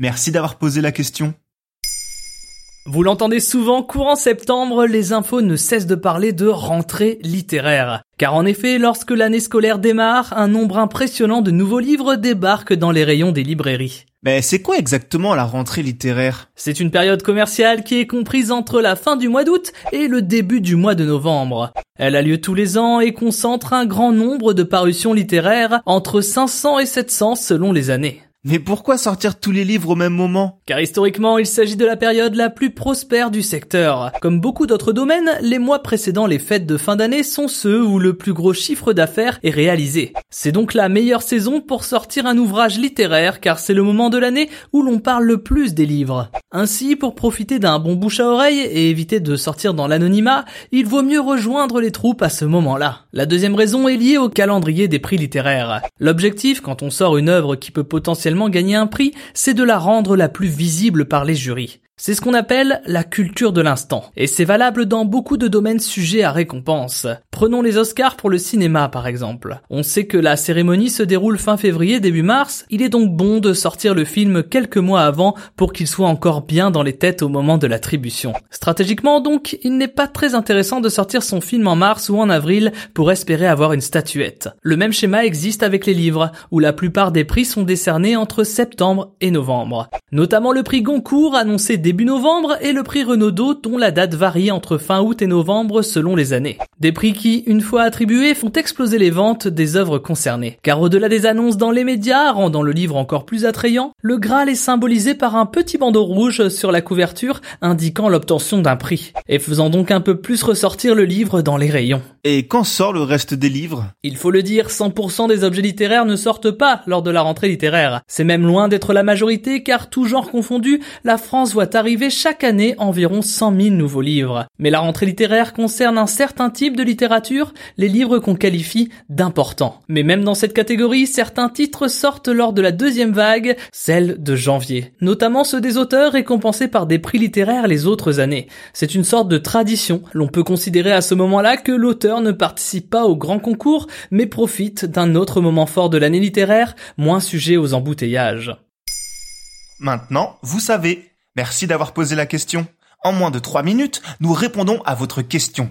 Merci d'avoir posé la question. Vous l'entendez souvent, courant septembre, les infos ne cessent de parler de rentrée littéraire. Car en effet, lorsque l'année scolaire démarre, un nombre impressionnant de nouveaux livres débarquent dans les rayons des librairies. Mais c'est quoi exactement la rentrée littéraire? C'est une période commerciale qui est comprise entre la fin du mois d'août et le début du mois de novembre. Elle a lieu tous les ans et concentre un grand nombre de parutions littéraires, entre 500 et 700 selon les années. Mais pourquoi sortir tous les livres au même moment? Car historiquement, il s'agit de la période la plus prospère du secteur. Comme beaucoup d'autres domaines, les mois précédant les fêtes de fin d'année sont ceux où le plus gros chiffre d'affaires est réalisé. C'est donc la meilleure saison pour sortir un ouvrage littéraire car c'est le moment de l'année où l'on parle le plus des livres. Ainsi, pour profiter d'un bon bouche à oreille et éviter de sortir dans l'anonymat, il vaut mieux rejoindre les troupes à ce moment-là. La deuxième raison est liée au calendrier des prix littéraires. L'objectif, quand on sort une œuvre qui peut potentiellement gagner un prix, c'est de la rendre la plus visible par les jurys. C'est ce qu'on appelle la culture de l'instant. Et c'est valable dans beaucoup de domaines sujets à récompense. Prenons les Oscars pour le cinéma par exemple. On sait que la cérémonie se déroule fin février, début mars. Il est donc bon de sortir le film quelques mois avant pour qu'il soit encore bien dans les têtes au moment de l'attribution. Stratégiquement donc, il n'est pas très intéressant de sortir son film en mars ou en avril pour espérer avoir une statuette. Le même schéma existe avec les livres, où la plupart des prix sont décernés entre septembre et novembre. Notamment le prix Goncourt annoncé début novembre et le prix Renaudot dont la date varie entre fin août et novembre selon les années. Des prix qui, une fois attribués, font exploser les ventes des œuvres concernées. Car au-delà des annonces dans les médias, rendant le livre encore plus attrayant, le Graal est symbolisé par un petit bandeau rouge sur la couverture indiquant l'obtention d'un prix, et faisant donc un peu plus ressortir le livre dans les rayons. Et quand sort le reste des livres? Il faut le dire, 100% des objets littéraires ne sortent pas lors de la rentrée littéraire. C'est même loin d'être la majorité car tout genre confondu, la France voit arriver chaque année environ 100 000 nouveaux livres. Mais la rentrée littéraire concerne un certain de littérature, les livres qu'on qualifie d'importants. Mais même dans cette catégorie, certains titres sortent lors de la deuxième vague, celle de janvier. Notamment ceux des auteurs récompensés par des prix littéraires les autres années. C'est une sorte de tradition. L'on peut considérer à ce moment-là que l'auteur ne participe pas au grand concours, mais profite d'un autre moment fort de l'année littéraire, moins sujet aux embouteillages. Maintenant, vous savez. Merci d'avoir posé la question. En moins de 3 minutes, nous répondons à votre question.